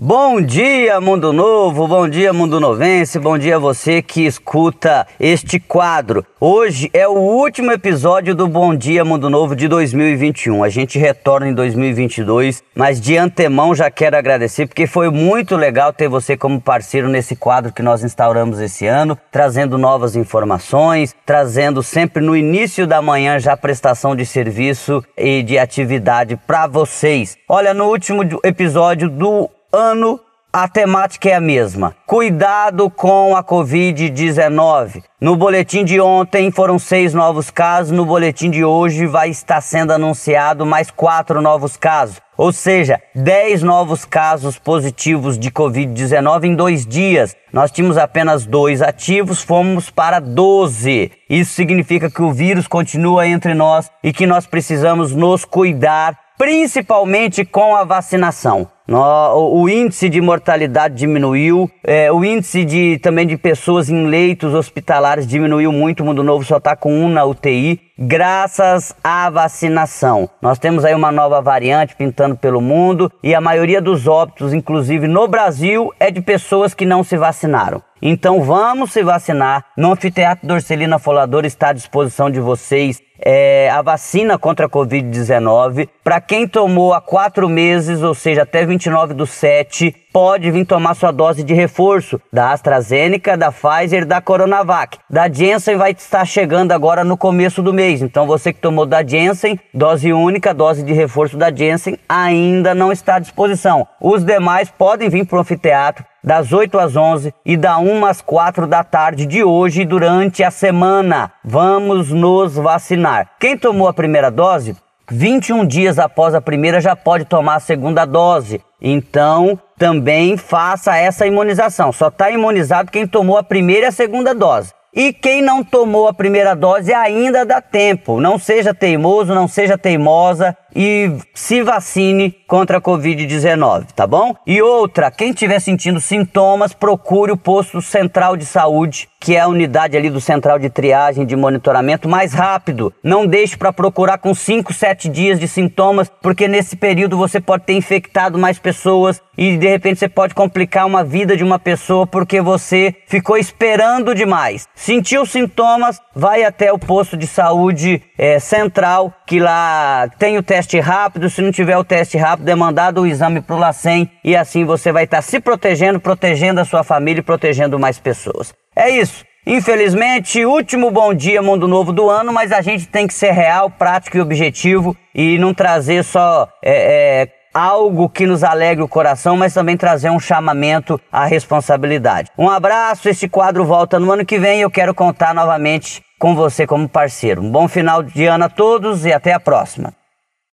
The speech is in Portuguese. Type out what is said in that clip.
Bom dia, Mundo Novo, bom dia, Mundo Novense, bom dia você que escuta este quadro. Hoje é o último episódio do Bom Dia Mundo Novo de 2021. A gente retorna em 2022, mas de antemão já quero agradecer porque foi muito legal ter você como parceiro nesse quadro que nós instauramos esse ano, trazendo novas informações, trazendo sempre no início da manhã já prestação de serviço e de atividade para vocês. Olha, no último episódio do ano a temática é a mesma. Cuidado com a Covid-19. No boletim de ontem foram seis novos casos, no boletim de hoje vai estar sendo anunciado mais quatro novos casos. Ou seja, dez novos casos positivos de Covid-19 em dois dias. Nós tínhamos apenas dois ativos, fomos para 12. Isso significa que o vírus continua entre nós e que nós precisamos nos cuidar, principalmente com a vacinação. O índice de mortalidade diminuiu, é, o índice de, também de pessoas em leitos hospitalares diminuiu muito. O Mundo Novo só está com um na UTI, graças à vacinação. Nós temos aí uma nova variante pintando pelo mundo e a maioria dos óbitos, inclusive no Brasil, é de pessoas que não se vacinaram. Então vamos se vacinar. No Anfiteatro Dorcelina Folador está à disposição de vocês é, a vacina contra a Covid-19. Para quem tomou há quatro meses, ou seja, até 29 do 7, pode vir tomar sua dose de reforço da AstraZeneca, da Pfizer, da Coronavac. Da Janssen vai estar chegando agora no começo do mês. Então você que tomou da Janssen, dose única, dose de reforço da Janssen, ainda não está à disposição. Os demais podem vir para o anfiteatro das 8 às 11 e da 1 às 4 da tarde de hoje durante a semana. Vamos nos vacinar. Quem tomou a primeira dose, 21 dias após a primeira já pode tomar a segunda dose. Então, também faça essa imunização. Só está imunizado quem tomou a primeira e a segunda dose. E quem não tomou a primeira dose ainda dá tempo. Não seja teimoso, não seja teimosa e se vacine contra a Covid-19, tá bom? E outra, quem estiver sentindo sintomas, procure o posto central de saúde, que é a unidade ali do central de triagem, de monitoramento, mais rápido. Não deixe para procurar com 5, 7 dias de sintomas, porque nesse período você pode ter infectado mais pessoas e de repente você pode complicar uma vida de uma pessoa porque você ficou esperando demais. Sentiu sintomas, vai até o posto de saúde é, central, que lá tem o teste teste rápido. Se não tiver o teste rápido, é mandado o exame para o LACEN e assim você vai estar tá se protegendo, protegendo a sua família e protegendo mais pessoas. É isso. Infelizmente, último bom dia Mundo Novo do ano, mas a gente tem que ser real, prático e objetivo e não trazer só é, é, algo que nos alegre o coração, mas também trazer um chamamento à responsabilidade. Um abraço, este quadro volta no ano que vem e eu quero contar novamente com você como parceiro. Um bom final de ano a todos e até a próxima.